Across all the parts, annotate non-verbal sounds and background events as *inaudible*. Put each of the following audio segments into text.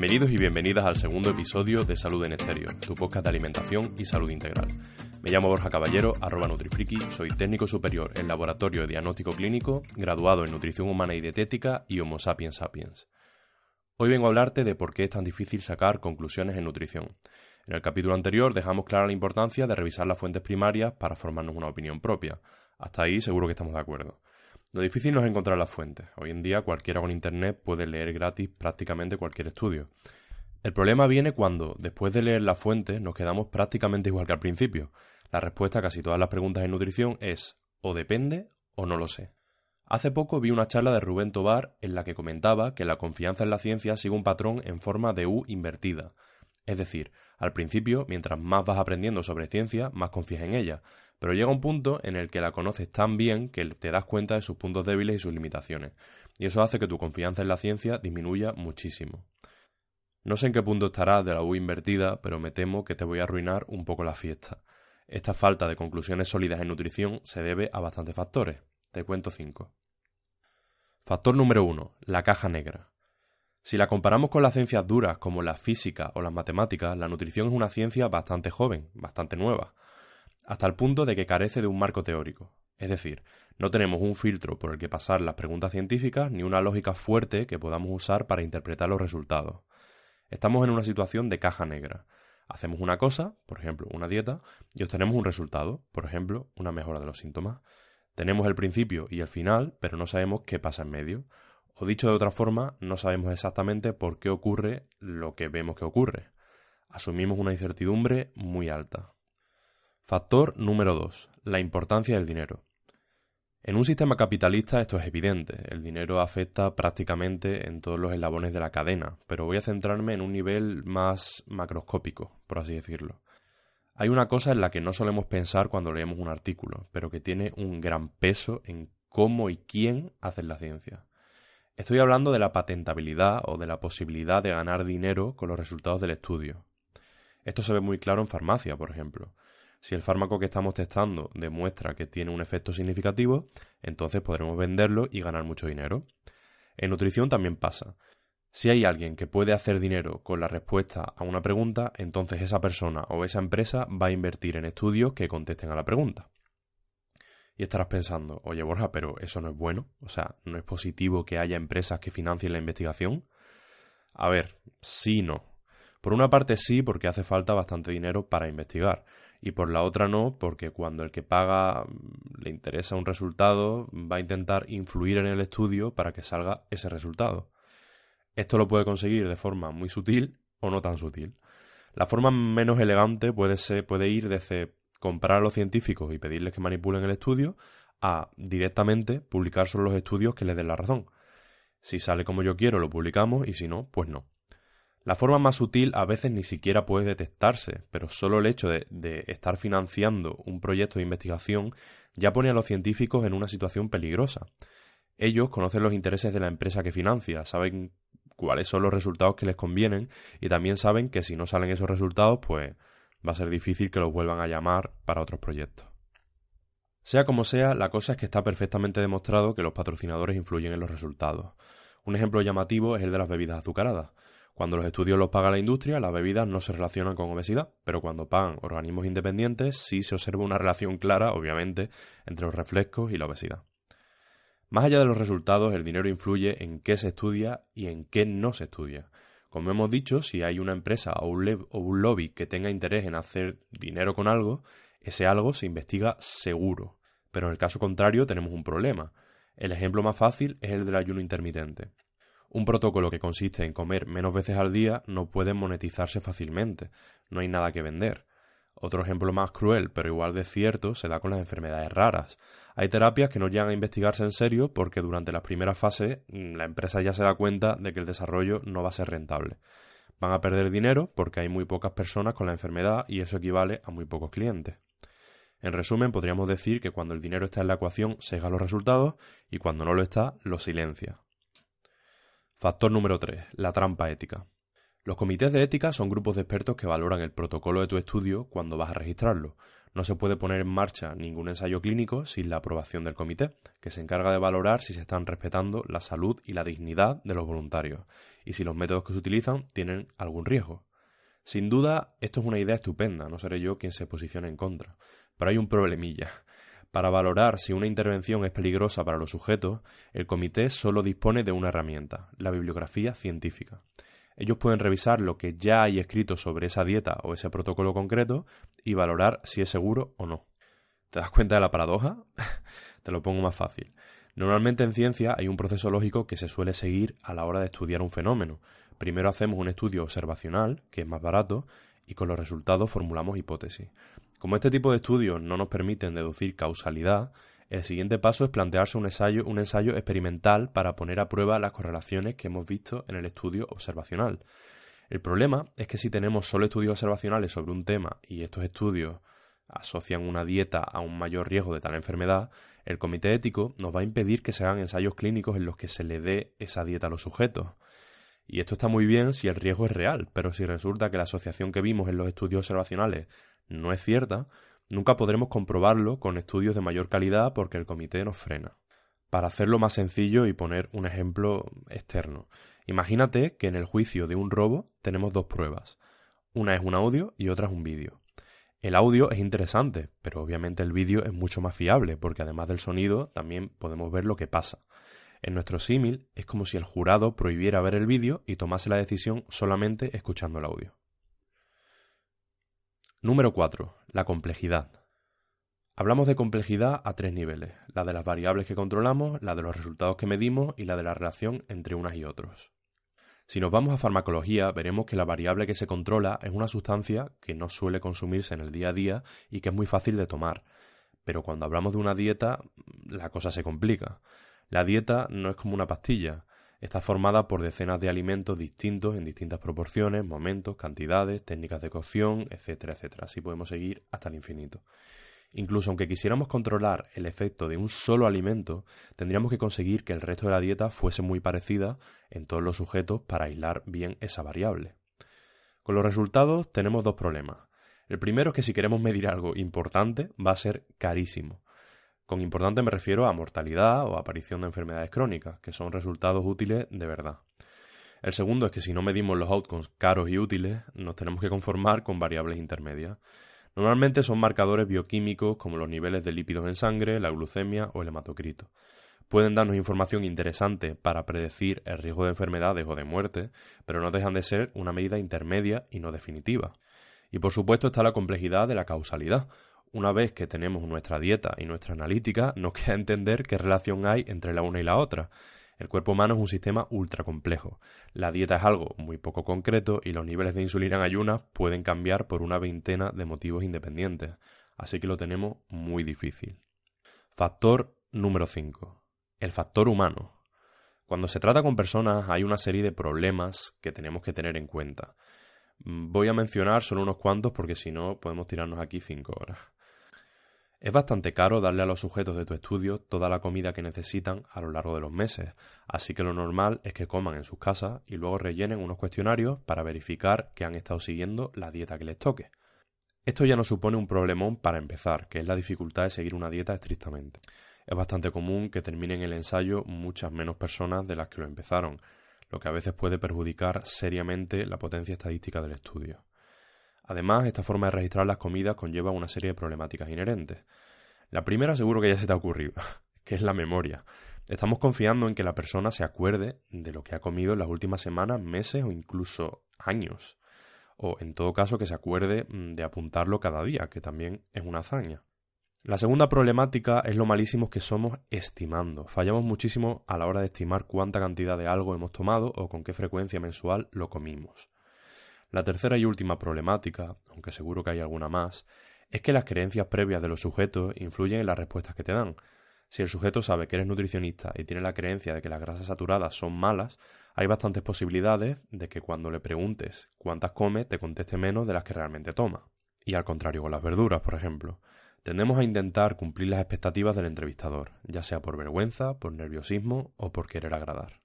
Bienvenidos y bienvenidas al segundo episodio de Salud en Estéreo, tu podcast de alimentación y salud integral. Me llamo Borja Caballero, arroba Nutrifriki, soy técnico superior en Laboratorio de Diagnóstico Clínico, graduado en Nutrición Humana y Dietética y Homo Sapiens Sapiens. Hoy vengo a hablarte de por qué es tan difícil sacar conclusiones en nutrición. En el capítulo anterior dejamos clara la importancia de revisar las fuentes primarias para formarnos una opinión propia. Hasta ahí seguro que estamos de acuerdo. Lo difícil no es encontrar las fuentes. Hoy en día cualquiera con internet puede leer gratis prácticamente cualquier estudio. El problema viene cuando, después de leer las fuentes, nos quedamos prácticamente igual que al principio. La respuesta a casi todas las preguntas en nutrición es o depende o no lo sé. Hace poco vi una charla de Rubén Tobar en la que comentaba que la confianza en la ciencia sigue un patrón en forma de U invertida. Es decir, al principio, mientras más vas aprendiendo sobre ciencia, más confías en ella, pero llega un punto en el que la conoces tan bien que te das cuenta de sus puntos débiles y sus limitaciones, y eso hace que tu confianza en la ciencia disminuya muchísimo. No sé en qué punto estarás de la U invertida, pero me temo que te voy a arruinar un poco la fiesta. Esta falta de conclusiones sólidas en nutrición se debe a bastantes factores. Te cuento cinco. Factor número uno: La caja negra. Si la comparamos con las ciencias duras como la física o las matemáticas, la nutrición es una ciencia bastante joven, bastante nueva hasta el punto de que carece de un marco teórico. Es decir, no tenemos un filtro por el que pasar las preguntas científicas ni una lógica fuerte que podamos usar para interpretar los resultados. Estamos en una situación de caja negra. Hacemos una cosa, por ejemplo, una dieta, y obtenemos un resultado, por ejemplo, una mejora de los síntomas. Tenemos el principio y el final, pero no sabemos qué pasa en medio. O dicho de otra forma, no sabemos exactamente por qué ocurre lo que vemos que ocurre. Asumimos una incertidumbre muy alta. Factor número 2. La importancia del dinero. En un sistema capitalista esto es evidente, el dinero afecta prácticamente en todos los eslabones de la cadena, pero voy a centrarme en un nivel más macroscópico, por así decirlo. Hay una cosa en la que no solemos pensar cuando leemos un artículo, pero que tiene un gran peso en cómo y quién hacen la ciencia. Estoy hablando de la patentabilidad o de la posibilidad de ganar dinero con los resultados del estudio. Esto se ve muy claro en farmacia, por ejemplo. Si el fármaco que estamos testando demuestra que tiene un efecto significativo, entonces podremos venderlo y ganar mucho dinero. En nutrición también pasa. Si hay alguien que puede hacer dinero con la respuesta a una pregunta, entonces esa persona o esa empresa va a invertir en estudios que contesten a la pregunta. Y estarás pensando, oye Borja, pero eso no es bueno, o sea, ¿no es positivo que haya empresas que financien la investigación? A ver, sí y no. Por una parte sí, porque hace falta bastante dinero para investigar, y por la otra no, porque cuando el que paga mm, le interesa un resultado, va a intentar influir en el estudio para que salga ese resultado. Esto lo puede conseguir de forma muy sutil o no tan sutil. La forma menos elegante puede, puede ir desde comprar a los científicos y pedirles que manipulen el estudio a directamente publicar solo los estudios que les den la razón. Si sale como yo quiero, lo publicamos y si no, pues no. La forma más sutil a veces ni siquiera puede detectarse, pero solo el hecho de, estar financiando un proyecto de investigación ya pone a los científicos en una situación peligrosa. Ellos conocen los intereses de la empresa que financia, saben cuáles son los resultados que les convienen y también saben que si no salen esos resultados, pues va a ser difícil que los vuelvan a llamar para otros proyectos. Sea como sea, la cosa es que está perfectamente demostrado que los patrocinadores influyen en los resultados. Un ejemplo llamativo es el de las bebidas azucaradas. Cuando los estudios los paga la industria, las bebidas no se relacionan con obesidad, pero cuando pagan organismos independientes sí se observa una relación clara, obviamente, entre los refrescos y la obesidad. Más allá de los resultados, el dinero influye en qué se estudia y en qué no se estudia. Como hemos dicho, si hay una empresa o un, lobby que tenga interés en hacer dinero con algo, ese algo se investiga seguro. Pero en el caso contrario tenemos un problema. El ejemplo más fácil es el del ayuno intermitente. Un protocolo que consiste en comer menos veces al día no puede monetizarse fácilmente, no hay nada que vender. Otro ejemplo más cruel, pero igual de cierto, se da con las enfermedades raras. Hay terapias que no llegan a investigarse en serio porque durante las primeras fases mm, la empresa ya se da cuenta de que el desarrollo no va a ser rentable. Van a perder dinero porque hay muy pocas personas con la enfermedad y eso equivale a muy pocos clientes. En resumen, podríamos decir que cuando el dinero está en la ecuación, sesga los resultados y cuando no lo está, lo silencia. Factor número 3. La trampa ética. Los comités de ética son grupos de expertos que valoran el protocolo de tu estudio cuando vas a registrarlo. No se puede poner en marcha ningún ensayo clínico sin la aprobación del comité, que se encarga de valorar si se están respetando la salud y la dignidad de los voluntarios y si los métodos que se utilizan tienen algún riesgo. Sin duda, esto es una idea estupenda, no seré yo quien se posicione en contra. Pero hay un problemilla. Para valorar si una intervención es peligrosa para los sujetos, el comité solo dispone de una herramienta, la bibliografía científica. Ellos pueden revisar lo que ya hay escrito sobre esa dieta o ese protocolo concreto y valorar si es seguro o no. ¿Te das cuenta de la paradoja? *laughs* Te lo pongo más fácil. Normalmente en ciencia hay un proceso lógico que se suele seguir a la hora de estudiar un fenómeno. Primero hacemos un estudio observacional, que es más barato, y con los resultados formulamos hipótesis. Como este tipo de estudios no nos permiten deducir causalidad, el siguiente paso es plantearse un ensayo, un ensayo experimental para poner a prueba las correlaciones que hemos visto en el estudio observacional. El problema es que si tenemos solo estudios observacionales sobre un tema y estos estudios asocian una dieta a un mayor riesgo de tal enfermedad, el comité ético nos va a impedir que se hagan ensayos clínicos en los que se le dé esa dieta a los sujetos. Y esto está muy bien si el riesgo es real, pero si resulta que la asociación que vimos en los estudios observacionales no es cierta, Nunca podremos comprobarlo con estudios de mayor calidad porque el comité nos frena. Para hacerlo más sencillo y poner un ejemplo externo, imagínate que en el juicio de un robo tenemos dos pruebas. Una es un audio y otra es un vídeo. El audio es interesante, pero obviamente el vídeo es mucho más fiable porque además del sonido también podemos ver lo que pasa. En nuestro símil es como si el jurado prohibiera ver el vídeo y tomase la decisión solamente escuchando el audio. Número 4. La complejidad. Hablamos de complejidad a tres niveles, la de las variables que controlamos, la de los resultados que medimos y la de la relación entre unas y otros. Si nos vamos a farmacología, veremos que la variable que se controla es una sustancia que no suele consumirse en el día a día y que es muy fácil de tomar. Pero cuando hablamos de una dieta, la cosa se complica. La dieta no es como una pastilla, Está formada por decenas de alimentos distintos en distintas proporciones, momentos, cantidades, técnicas de cocción, etcétera, etcétera. Así podemos seguir hasta el infinito. Incluso aunque quisiéramos controlar el efecto de un solo alimento, tendríamos que conseguir que el resto de la dieta fuese muy parecida en todos los sujetos para aislar bien esa variable. Con los resultados tenemos dos problemas. El primero es que si queremos medir algo importante va a ser carísimo. Con importante me refiero a mortalidad o aparición de enfermedades crónicas, que son resultados útiles de verdad. El segundo es que si no medimos los outcomes caros y útiles, nos tenemos que conformar con variables intermedias. Normalmente son marcadores bioquímicos como los niveles de lípidos en sangre, la glucemia o el hematocrito. Pueden darnos información interesante para predecir el riesgo de enfermedades o de muerte, pero no dejan de ser una medida intermedia y no definitiva. Y por supuesto está la complejidad de la causalidad, una vez que tenemos nuestra dieta y nuestra analítica, nos *laughs* queda entender qué relación hay entre la una y la otra. El cuerpo humano es un sistema ultra complejo. La dieta es algo muy poco concreto y los niveles de insulina en ayunas pueden cambiar por una veintena de motivos independientes. Así que lo tenemos muy difícil. Factor número 5. El factor humano. Cuando se trata con personas hay una serie de problemas que tenemos que tener en cuenta. Voy a mencionar solo unos cuantos porque si no podemos tirarnos aquí cinco horas. Es bastante caro darle a los sujetos de tu estudio toda la comida que necesitan a lo largo de los meses, así que lo normal es que coman en sus casas y luego rellenen unos cuestionarios para verificar que han estado siguiendo la dieta que les toque. Esto ya no supone un problemón para empezar, que es la dificultad de seguir una dieta estrictamente. Es bastante común que terminen el ensayo muchas menos personas de las que lo empezaron, lo que a veces puede perjudicar seriamente la potencia estadística del estudio. Además, esta forma de registrar las comidas conlleva una serie de problemáticas inherentes. La primera seguro que ya se te ha ocurrido, *laughs* que es la memoria. Estamos confiando en que la persona se acuerde de lo que ha comido en las últimas semanas, meses o incluso años. O, en todo caso, que se acuerde mm, de apuntarlo cada día, que también es una hazaña. La segunda problemática es lo malísimos que somos estimando. Fallamos muchísimo a la hora de estimar cuánta cantidad de algo hemos tomado o con qué frecuencia mensual lo comimos. La tercera y última problemática, aunque seguro que hay alguna más, es que las creencias previas de los sujetos influyen en las respuestas que te dan. Si el sujeto sabe que eres nutricionista y tiene la creencia de que las grasas saturadas son malas, hay bastantes posibilidades de que cuando le preguntes cuántas come te conteste menos de las que realmente toma. Y al contrario con las verduras, por ejemplo. Tendemos a intentar cumplir las expectativas del entrevistador, ya sea por vergüenza, por nerviosismo o por querer agradar.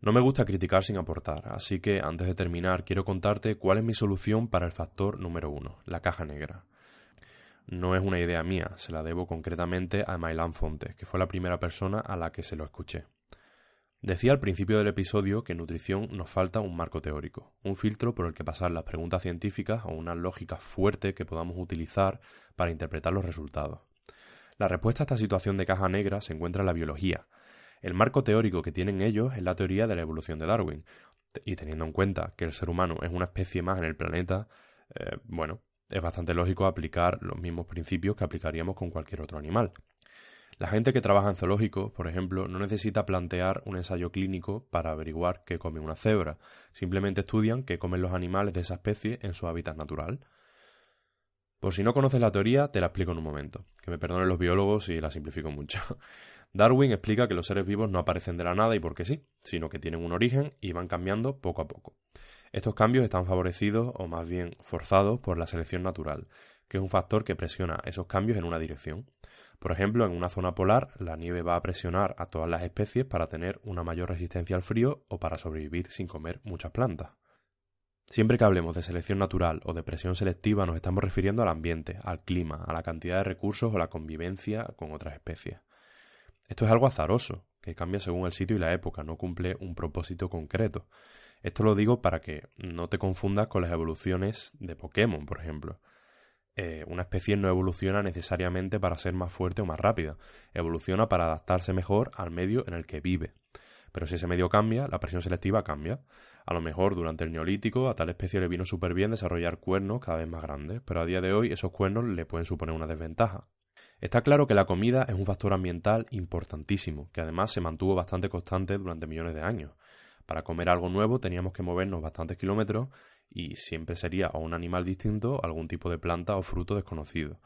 No me gusta criticar sin aportar, así que antes de terminar quiero contarte cuál es mi solución para el factor número uno, la caja negra. No es una idea mía, se la debo concretamente a Mailán Fontes, que fue la primera persona a la que se lo escuché. Decía al principio del episodio que en nutrición nos falta un marco teórico, un filtro por el que pasar las preguntas científicas o una lógica fuerte que podamos utilizar para interpretar los resultados. La respuesta a esta situación de caja negra se encuentra en la biología. El marco teórico que tienen ellos es la teoría de la evolución de Darwin, y teniendo en cuenta que el ser humano es una especie más en el planeta, eh, bueno, es bastante lógico aplicar los mismos principios que aplicaríamos con cualquier otro animal. La gente que trabaja en zoológicos, por ejemplo, no necesita plantear un ensayo clínico para averiguar qué come una cebra. Simplemente estudian qué comen los animales de esa especie en su hábitat natural. Por si no conoces la teoría, te la explico en un momento. Que me perdonen los biólogos si la simplifico mucho. Darwin explica que los seres vivos no aparecen de la nada y porque sí, sino que tienen un origen y van cambiando poco a poco. Estos cambios están favorecidos o más bien forzados por la selección natural, que es un factor que presiona esos cambios en una dirección. Por ejemplo, en una zona polar, la nieve va a presionar a todas las especies para tener una mayor resistencia al frío o para sobrevivir sin comer muchas plantas. Siempre que hablemos de selección natural o de presión selectiva nos estamos refiriendo al ambiente, al clima, a la cantidad de recursos o la convivencia con otras especies. Esto es algo azaroso, que cambia según el sitio y la época, no cumple un propósito concreto. Esto lo digo para que no te confundas con las evoluciones de Pokémon, por ejemplo. Eh, una especie no evoluciona necesariamente para ser más fuerte o más rápida, evoluciona para adaptarse mejor al medio en el que vive. Pero si ese medio cambia, la presión selectiva cambia. A lo mejor durante el neolítico a tal especie le vino súper bien desarrollar cuernos cada vez más grandes, pero a día de hoy esos cuernos le pueden suponer una desventaja. Está claro que la comida es un factor ambiental importantísimo, que además se mantuvo bastante constante durante millones de años. Para comer algo nuevo teníamos que movernos bastantes kilómetros y siempre sería o un animal distinto algún tipo de planta o fruto desconocido.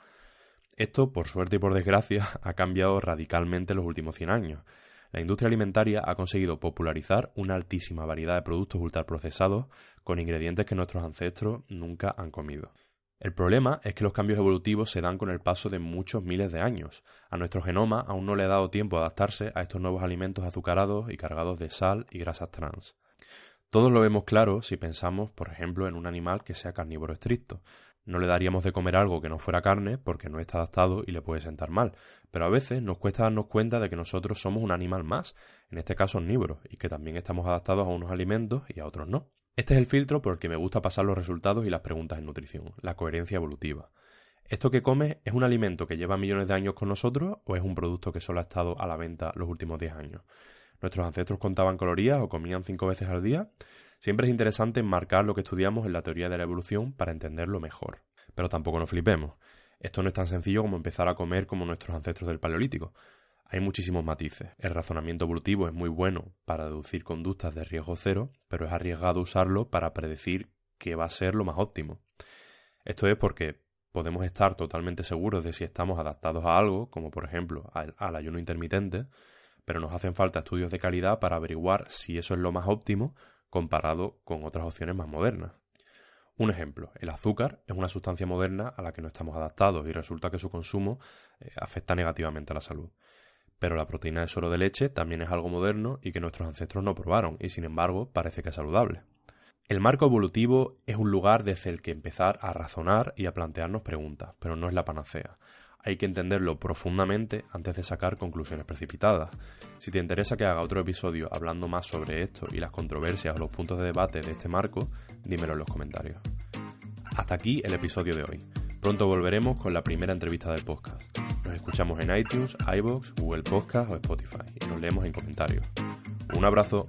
Esto, por suerte y por desgracia, *laughs* ha cambiado radicalmente en los últimos 100 años. La industria alimentaria ha conseguido popularizar una altísima variedad de productos ultraprocesados con ingredientes que nuestros ancestros nunca han comido. El problema es que los cambios evolutivos se dan con el paso de muchos miles de años. A nuestro genoma aún no le ha dado tiempo a adaptarse a estos nuevos alimentos azucarados y cargados de sal y grasas trans. Todos lo vemos claro si pensamos, por ejemplo, en un animal que sea carnívoro estricto. No le daríamos de comer algo que no fuera carne porque no está adaptado y le puede sentar mal. Pero a veces nos cuesta darnos cuenta de que nosotros somos un animal más, en este caso omnívoro, y que también estamos adaptados a unos alimentos y a otros no. Este es el filtro por el que me gusta pasar los resultados y las preguntas en nutrición, la coherencia evolutiva. ¿Esto que comes es un alimento que lleva millones de años con nosotros o es un producto que solo ha estado a la venta los últimos 10 años? ¿Nuestros ancestros contaban calorías o comían 5 veces al día? Siempre es interesante enmarcar lo que estudiamos en la teoría de la evolución para entenderlo mejor. Pero tampoco nos flipemos. Esto no es tan sencillo como empezar a comer como nuestros ancestros del Paleolítico. Hay muchísimos matices. El razonamiento evolutivo es muy bueno para deducir conductas de riesgo cero, pero es arriesgado usarlo para predecir qué va a ser lo más óptimo. Esto es porque podemos estar totalmente seguros de si estamos adaptados a algo, como por ejemplo al, ayuno intermitente, pero nos hacen falta estudios de calidad para averiguar si eso es lo más óptimo comparado con otras opciones más modernas. Un ejemplo, el azúcar es una sustancia moderna a la que no estamos adaptados y resulta que su consumo eh, afecta negativamente a la salud. Pero la proteína de suero de leche también es algo moderno y que nuestros ancestros no probaron, y sin embargo parece que es saludable. El marco evolutivo es un lugar desde el que empezar a razonar y a plantearnos preguntas, pero no es la panacea. Hay que entenderlo profundamente antes de sacar conclusiones precipitadas. Si te interesa que haga otro episodio hablando más sobre esto y las controversias o los puntos de debate de este marco, dímelo en los comentarios. Hasta aquí el episodio de hoy. Pronto volveremos con la primera entrevista del podcast. Nos escuchamos en iTunes, iBox, Google Podcast o Spotify y nos leemos en comentarios. Un abrazo.